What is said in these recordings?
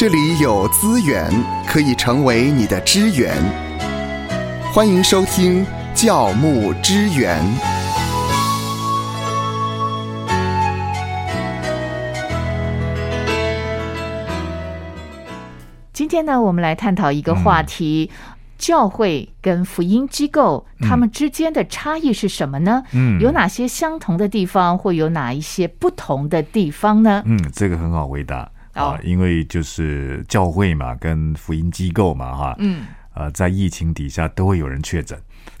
这里有资源可以成为你的支援。欢迎收听教牧支援。今天呢，我们来探讨一个话题：教会跟福音机构他们之间的差异是什么呢？嗯有哪些相同的地方，或有哪一些不同的地方呢？嗯，这个很好回答哦啊，因为就是教会嘛，跟福音机构嘛，哈，嗯，呃，在疫情底下都会有人确诊，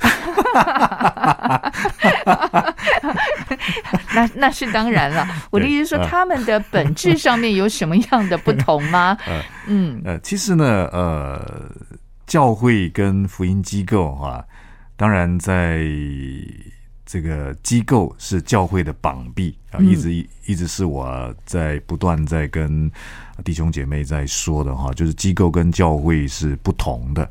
那那是当然了。我的意思是说，嗯。他们的本质上面有什么样的不同吗？嗯。呃，其实呢，呃，教会跟福音机构哈、当然在这个机构是教会的膀臂啊，嗯。一直一直是我在不断在跟弟兄姐妹在说的哈，就是机构跟教会是不同的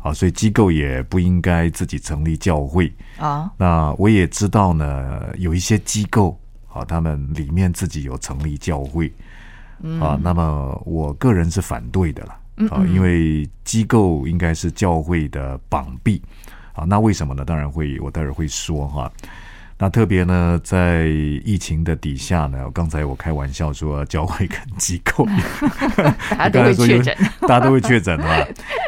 啊，所以机构也不应该自己成立教会。啊，那我也知道呢，有一些机构啊，他们里面自己有成立教会啊，那么我个人是反对的了啊，因为机构应该是教会的膀臂啊。那为什么呢？当然会，我待会儿会说哈。那特别呢，在疫情的底下呢，刚才我开玩笑说，教会跟机构 大家都会确诊。大家都会确诊啊。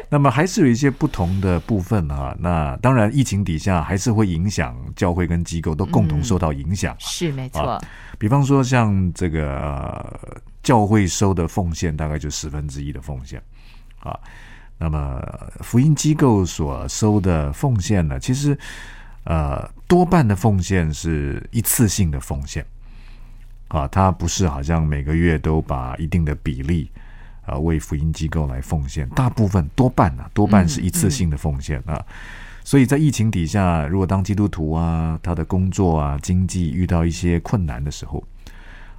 那么还是有一些不同的部分啊。那当然，疫情底下还是会影响教会跟机构都共同受到影响。是没错啊，比方说像这个、呃、教会收的奉献，大概就十分之一的奉献啊。那么福音机构所收的奉献呢，其实呃多半的奉献是一次性的奉献啊，它不是好像每个月都把一定的比例。啊，为福音机构来奉献，大部分多半啊，多半是一次性的奉献啊。所以在疫情底下，如果当基督徒啊，他的工作啊、经济遇到一些困难的时候，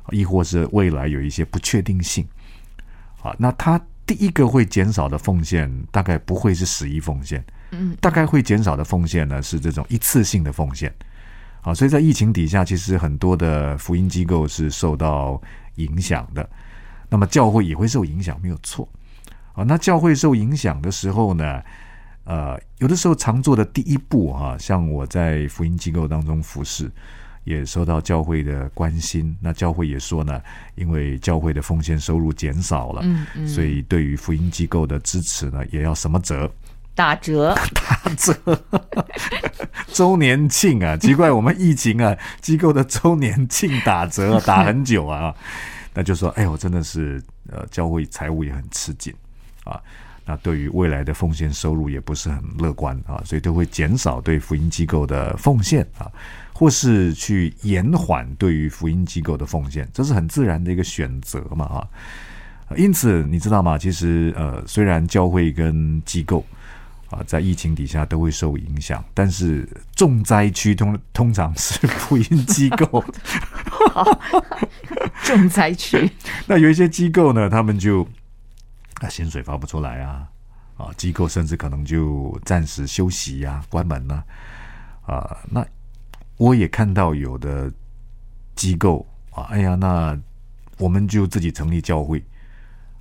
亦或是未来有一些不确定性，啊，那他第一个会减少的奉献，大概不会是十一奉献，嗯，大概会减少的奉献呢是这种一次性的奉献，啊，所以在疫情底下，其实很多的福音机构是受到影响的，那么教会也会受影响，没有错，啊，那教会受影响的时候呢？呃，有的时候常做的第一步哈、像我在福音机构当中服侍，也受到教会的关心。那教会也说呢，因为教会的奉献收入减少了，嗯嗯，所以对于福音机构的支持呢，也要什么折？打折，打折。周年庆啊，奇怪，我们疫情啊，机构的周年庆打折啊打很久啊，那就说，哎呦，真的是呃，教会财务也很吃紧啊。那对于未来的奉献收入也不是很乐观啊，所以都会减少对福音机构的奉献啊，或是去延缓对于福音机构的奉献，这是很自然的一个选择嘛啊。因此，你知道吗？其实呃，虽然教会跟机构啊在疫情底下都会受影响，但是重灾区通通常是福音机构。重灾区，那有一些机构呢，他们就啊薪水发不出来啊，啊机构甚至可能就暂时休息呀、关门呐啊那我也看到有的机构啊，哎呀，那我们就自己成立教会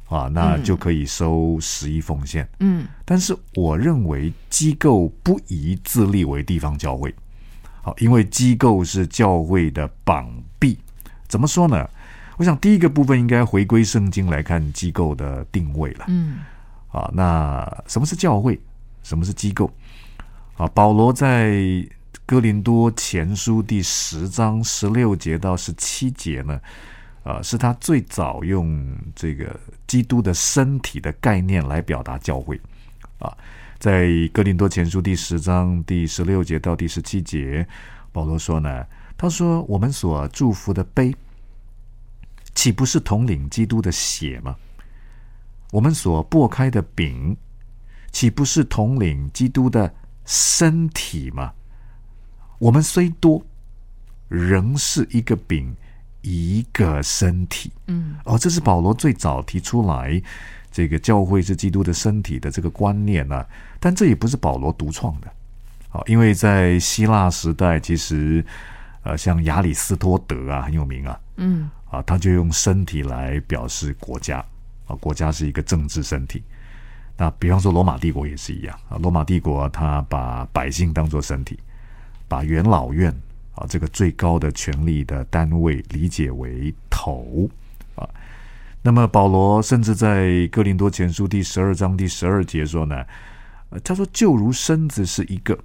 啊，那就可以收十一奉献。嗯但是我认为机构不宜自立为地方教会，好，因为机构是教会的膀臂。怎么说呢？我想第一个部分应该回归圣经来看机构的定位了。嗯啊，那什么是教会？什么是机构？啊，保罗在哥林多前书第十章十六节到十七节呢，啊，是他最早用这个基督的身体的概念来表达教会。啊，在哥林多前书第十章第十六节到第十七节，保罗说呢，他说我们所祝福的杯，岂不是统领基督的血吗？我们所擘开的饼，岂不是统领基督的身体吗？我们虽多，仍是一个饼，一个身体。嗯哦，这是保罗最早提出来这个教会是基督的身体的这个观念呢、但这也不是保罗独创的。好、因为在希腊时代，其实呃，像亚里斯多德啊很有名啊，嗯啊，他就用身体来表示国家啊，国家是一个政治身体。那比方说罗马帝国也是一样啊，罗马帝国他把百姓当做身体，把元老院啊这个最高的权力的单位理解为头啊。那么保罗甚至在哥林多前书第十二章第十二节说呢，他说就如身子是一个，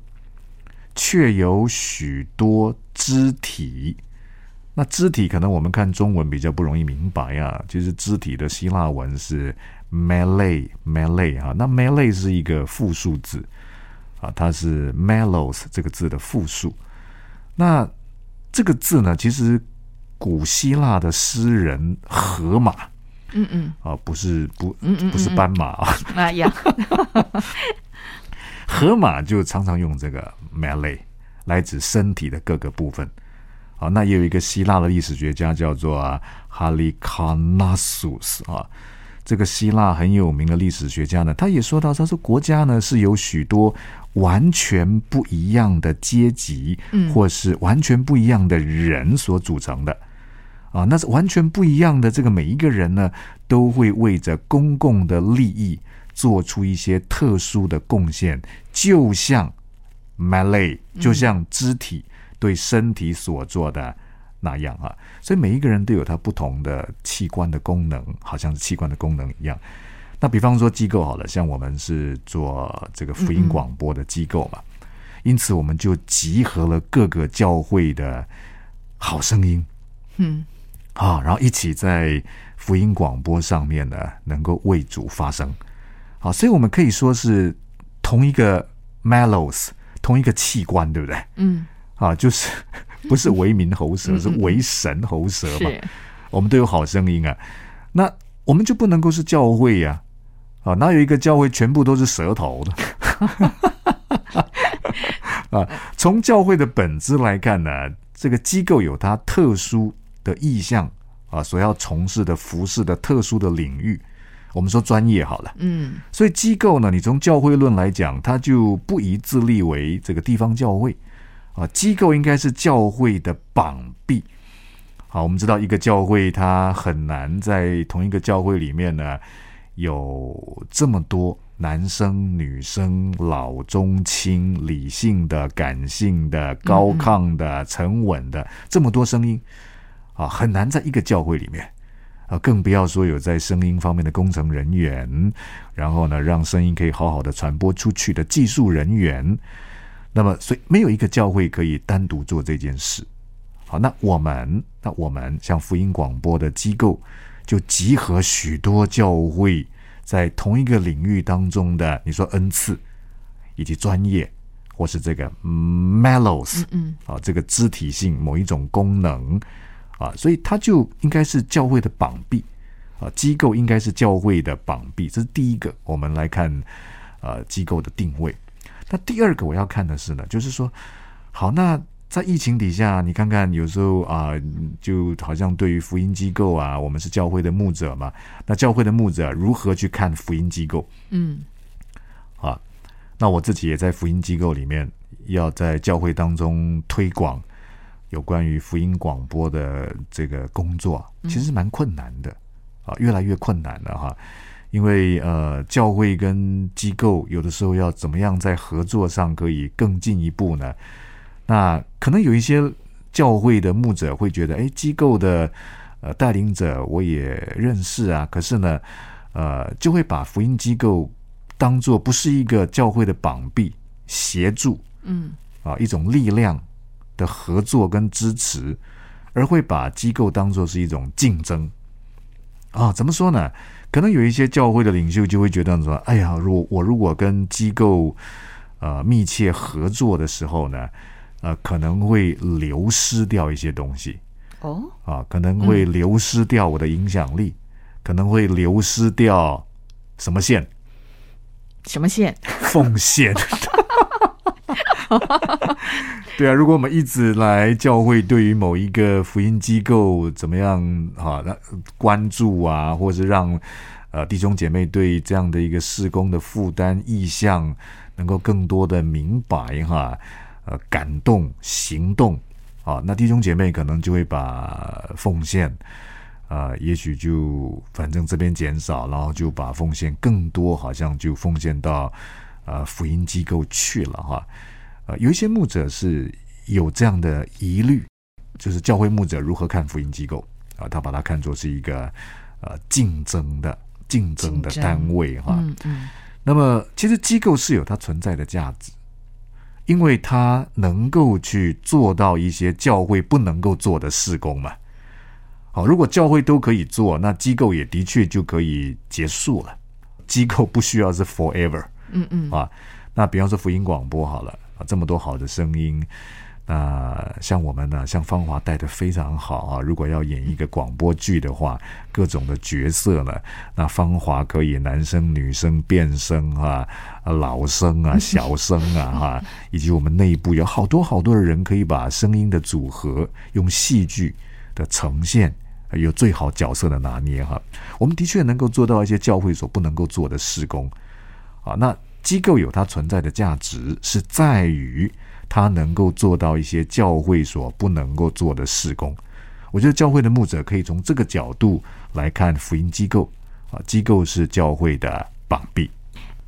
却有许多肢体。那肢体可能我们看中文比较不容易明白啊，其实肢体的希腊文是 melee，melee 啊，那 melee 是一个复数字啊，它是 melos 这个字的复数。那这个字呢，其实古希腊的诗人荷马，嗯嗯，啊，不是不，嗯嗯不是斑马啊，哎呀，荷马就常常用这个 melee 来指身体的各个部分。好，那也有一个希腊的历史学家叫做哈利卡纳苏斯啊，这个希腊很有名的历史学家呢，他也说到，他说国家呢是由许多完全不一样的阶级，嗯或是完全不一样的人所组成的。啊，那是完全不一样的。这个每一个人呢，都会为着公共的利益做出一些特殊的贡献，就像 Malay，就像肢体对身体所做的那样啊。所以每一个人都有他不同的器官的功能，好像是器官的功能一样。那比方说机构好了，像我们是做这个福音广播的机构嘛，因此我们就集合了各个教会的好声音。嗯啊，然后一起在福音广播上面呢，能够为主发声。好，所以我们可以说是同一个 mellows，同一个器官，对不对？嗯，啊，就是 不是为民喉舌，是为神喉舌嘛。我们都有好声音啊，那我们就不能够是教会呀、啊，哪有一个教会全部都是舌头的？啊，从教会的本质来看呢，这个机构有它特殊的意向啊，所要从事的服饰的特殊的领域，我们说专业好了。嗯所以机构呢，你从教会论来讲，它就不宜自立为这个地方教会啊，机构应该是教会的膀臂。好，我们知道一个教会它很难在同一个教会里面呢有这么多男生、女生、老中青、理性的、感性的、高亢的、沉稳的这么多声音啊，很难在一个教会里面。啊，更不要说有在声音方面的工程人员，然后呢，让声音可以好好的传播出去的技术人员。那么，所以没有一个教会可以单独做这件事。好，那我们，那我们像福音广播的机构，就集合许多教会在同一个领域当中的，你说恩赐以及专业，或是这个 mellows，嗯啊，这个肢体性某一种功能啊，所以它就应该是教会的膀臂啊，机构应该是教会的膀臂，这是第一个。我们来看呃机构的定位。那第二个我要看的是呢，就是说，好，那在疫情底下，你看看有时候啊、就好像对于福音机构啊，我们是教会的牧者嘛，那教会的牧者如何去看福音机构？嗯啊，那我自己也在福音机构里面，要在教会当中推广有关于福音广播的这个工作，其实蛮困难的啊，越来越困难了哈。因为呃，教会跟机构有的时候要怎么样在合作上可以更进一步呢？那可能有一些教会的牧者会觉得，哎，机构的呃带领者我也认识啊，可是呢，呃，就会把福音机构当做不是一个教会的膀臂协助嗯啊一种力量的合作跟支持，而会把机构当做是一种竞争啊。怎么说呢？可能有一些教会的领袖就会觉得说：“哎呀，如果我如果跟机构呃密切合作的时候呢，呃，可能会流失掉一些东西。”哦，啊，可能会流失掉我的影响力，可能会流失掉什么线？什么线？奉献。对啊，如果我们一直来教会对于某一个福音机构怎么样啊，那关注啊，或者是让呃弟兄姐妹对这样的一个事工的负担意向能够更多的明白哈，呃感动行动啊，那弟兄姐妹可能就会把奉献。呃，也许就反正这边减少，然后就把奉献更多，好像就奉献到呃福音机构去了哈。呃，有一些牧者是有这样的疑虑，就是教会牧者如何看福音机构啊？他把它看作是一个呃竞争的竞争的单位哈。嗯嗯，那么其实机构是有它存在的价值，因为它能够去做到一些教会不能够做的事工嘛。好，如果教会都可以做，那机构也的确就可以结束了。机构不需要是 forever，嗯嗯啊。那比方说福音广播好了啊，这么多好的声音，那像我们呢，像芳华带的非常好啊。如果要演一个广播剧的话，各种的角色呢，那芳华可以男生女生变声啊，老生啊，小生啊，哈，以及我们内部有好多好多的人可以把声音的组合用戏剧的呈现。有最好角色的拿捏哈，我们的确能够做到一些教会所不能够做的事工啊。那机构有它存在的价值，是在于它能够做到一些教会所不能够做的事工。我觉得教会的牧者可以从这个角度来看福音机构啊，机构是教会的膀臂。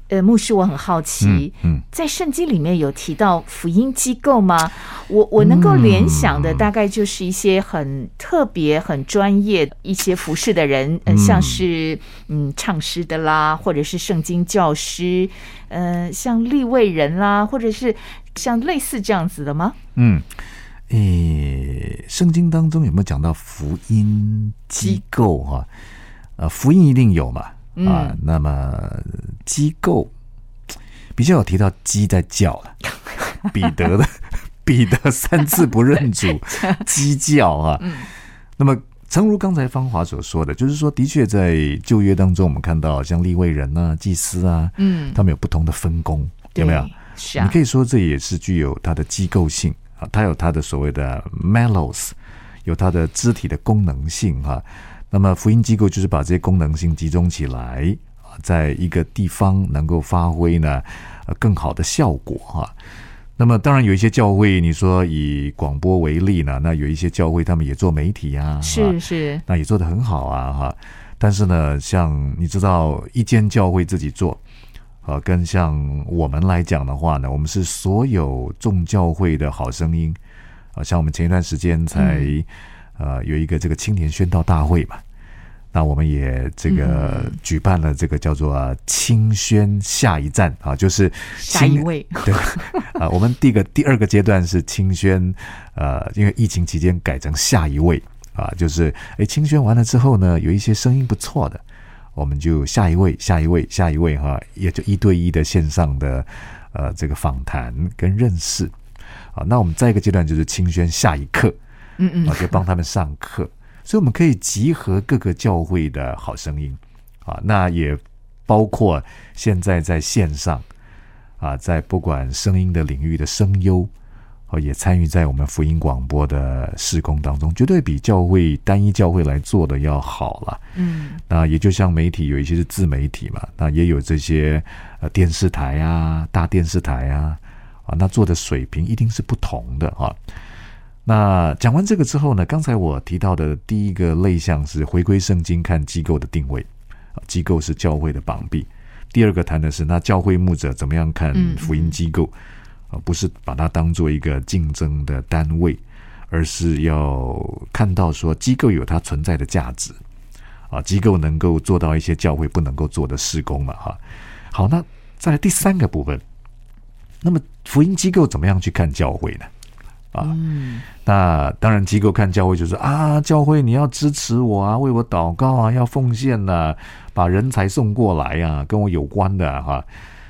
呃，牧师，我很好奇，嗯，在圣经里面有提到福音机构吗？我我能够联想的大概就是一些很特别、很专业一些服饰的人，呃，像是嗯唱诗的啦，或者是圣经教师，呃，像立位人啦，或者是像类似这样子的吗？嗯，诶，圣经当中有没有讲到福音机构哈？呃，福音一定有嘛。啊，那么机构比较有提到鸡在叫了，彼得的 彼得三次不认主，鸡叫啊。那么，诚如刚才芳华所说的，就是说，的确在旧约当中，我们看到像立位人啊、祭司啊，嗯，他们有不同的分工，有没有？是啊，你可以说这也是具有它的机构性啊，它有它的所谓的 melos，有它的肢体的功能性哈。那么福音机构就是把这些功能性集中起来啊，在一个地方能够发挥呢呃更好的效果哈。那么当然有一些教会，你说以广播为例呢，那有一些教会他们也做媒体呀，是是，那也做得很好啊哈。但是呢，像你知道一间教会自己做啊，跟像我们来讲的话呢，我们是所有众教会的好声音啊，像我们前一段时间才呃有一个这个青年宣道大会嘛。那我们也这个举办了这个叫做“清宣下一站”啊，就是下一位对啊。我们第一个 第二个阶段是清宣，呃，因为疫情期间改成下一位啊，就是哎清宣完了之后呢，有一些声音不错的，我们就下一位，下一位，下一位哈，也就一对一的线上的呃这个访谈跟认识啊。那我们再一个阶段就是清宣下一课，嗯嗯，啊，就帮他们上课。所以我们可以集合各个教会的好声音，啊，那也包括现在在线上，啊，在不管声音的领域的声优，哦，也参与在我们福音广播的施工当中，绝对比教会单一教会来做的要好了。嗯，那也就像媒体有一些是自媒体嘛，那也有这些呃电视台啊、大电视台啊，啊，那做的水平一定是不同的啊。那讲完这个之后呢？刚才我提到的第一个类项是回归圣经看机构的定位啊，机构是教会的绑臂。第二个谈的是那教会牧者怎么样看福音机构啊，不是把它当做一个竞争的单位，而是要看到说机构有它存在的价值啊，机构能够做到一些教会不能够做的事工嘛哈。好，那再来第三个部分，那么福音机构怎么样去看教会呢？啊，那当然，机构看教会就是啊，教会你要支持我啊，为我祷告啊，要奉献呐，把人才送过来啊，跟我有关的哈。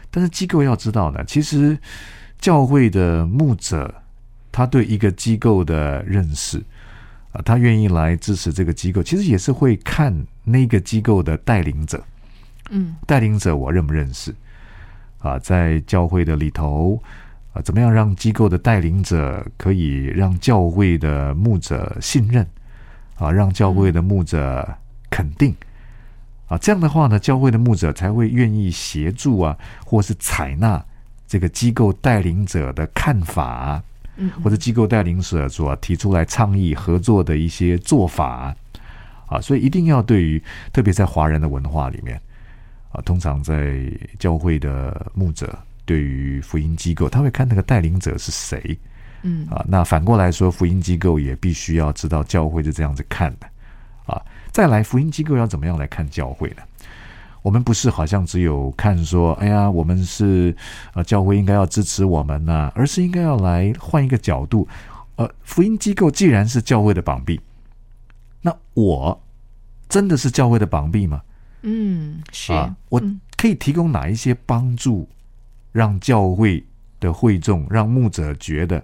但是机构要知道呢，其实教会的牧者他对一个机构的认识啊，他愿意来支持这个机构，其实也是会看那个机构的带领者，嗯，带领者我认不认识啊，在教会的里头。啊，怎么样让机构的带领者可以让教会的牧者信任？啊，让教会的牧者肯定？啊，这样的话呢，教会的牧者才会愿意协助啊，或是采纳这个机构带领者的看法，嗯，或者机构带领者所提出来倡议合作的一些做法啊，所以一定要对于特别在华人的文化里面啊，通常在教会的牧者对于福音机构，他会看那个带领者是谁，嗯啊，那反过来说，福音机构也必须要知道教会是这样子看的啊。再来，福音机构要怎么样来看教会呢？我们不是好像只有看说，哎呀，我们是呃教会应该要支持我们呐、而是应该要来换一个角度，呃，福音机构既然是教会的绑臂，那我真的是教会的绑臂吗？嗯，是啊，我嗯可以提供哪一些帮助，让教会的会众、让牧者觉得，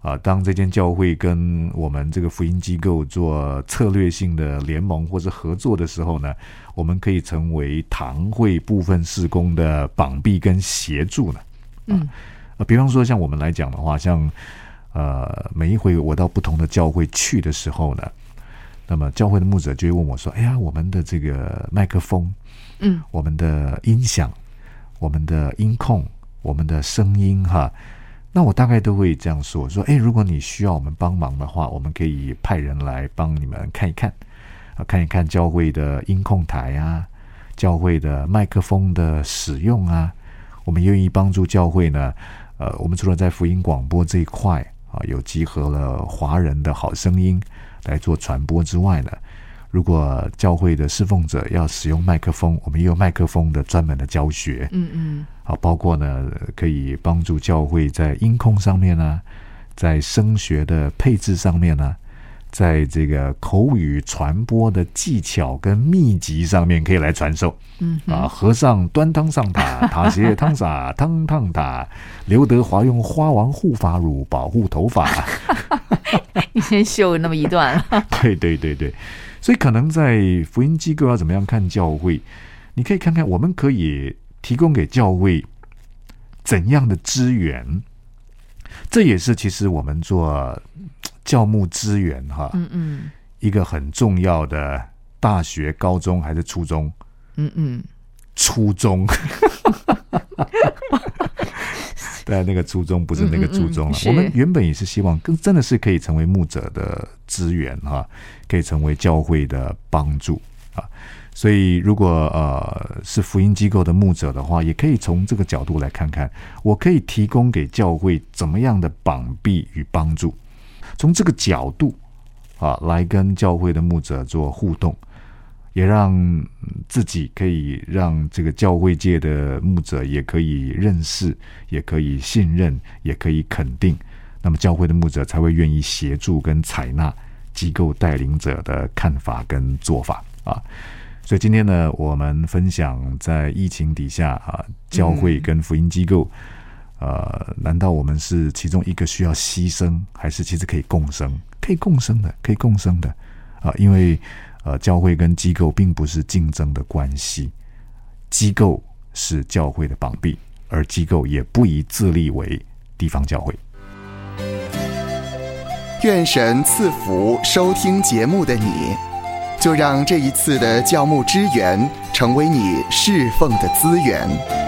啊，当这间教会跟我们这个福音机构做策略性的联盟或者合作的时候呢，我们可以成为堂会部分事工的绑臂跟协助呢？嗯呃，比方说像我们来讲的话，像呃每一回我到不同的教会去的时候呢，那么教会的牧者就会问我说：“哎呀，我们的这个麦克风。”嗯我们的音响、我们的音控、我们的声音哈，那我大概都会这样说：说，诶，如果你需要我们帮忙的话，我们可以派人来帮你们看一看，啊，看一看教会的音控台啊，教会的麦克风的使用啊，我们愿意帮助教会呢。呃，我们除了在福音广播这一块啊，有集合了华人的好声音来做传播之外呢。如果教会的侍奉者要使用麦克风，我们也有麦克风的专门的教学，嗯嗯啊，包括呢可以帮助教会在音控上面呢，在声学的配置上面呢，在这个口语传播的技巧跟秘籍上面可以来传授。嗯啊，和尚端汤上塔，塔斜汤洒汤烫塔，刘德华用花王护发乳保护头发。你先秀那么一段，对对对对，所以可能在福音机构要怎么样看教会，你可以看看我们可以提供给教会怎样的资源，这也是其实我们做教牧资源哈，嗯嗯一个很重要的大学、高中还是初中？嗯嗯，初中。对，那个初衷不是那个初衷了。我们原本也是希望，更真的是可以成为牧者的资源哈、可以成为教会的帮助啊。所以，如果呃是福音机构的牧者的话，也可以从这个角度来看看，我可以提供给教会怎么样的绑臂与帮助。从这个角度啊，来跟教会的牧者做互动。也让自己可以让这个教会界的牧者也可以认识，也可以信任，也可以肯定。那么教会的牧者才会愿意协助跟采纳机构带领者的看法跟做法啊。所以今天呢，我们分享在疫情底下啊，教会跟福音机构，呃，难道我们是其中一个需要牺牲，还是其实可以共生？可以共生的，可以共生的啊，因为。呃，教会跟机构并不是竞争的关系，机构是教会的绑臂，而机构也不宜自立为地方教会。愿神赐福收听节目的你，就让这一次的教牧支援成为你侍奉的资源。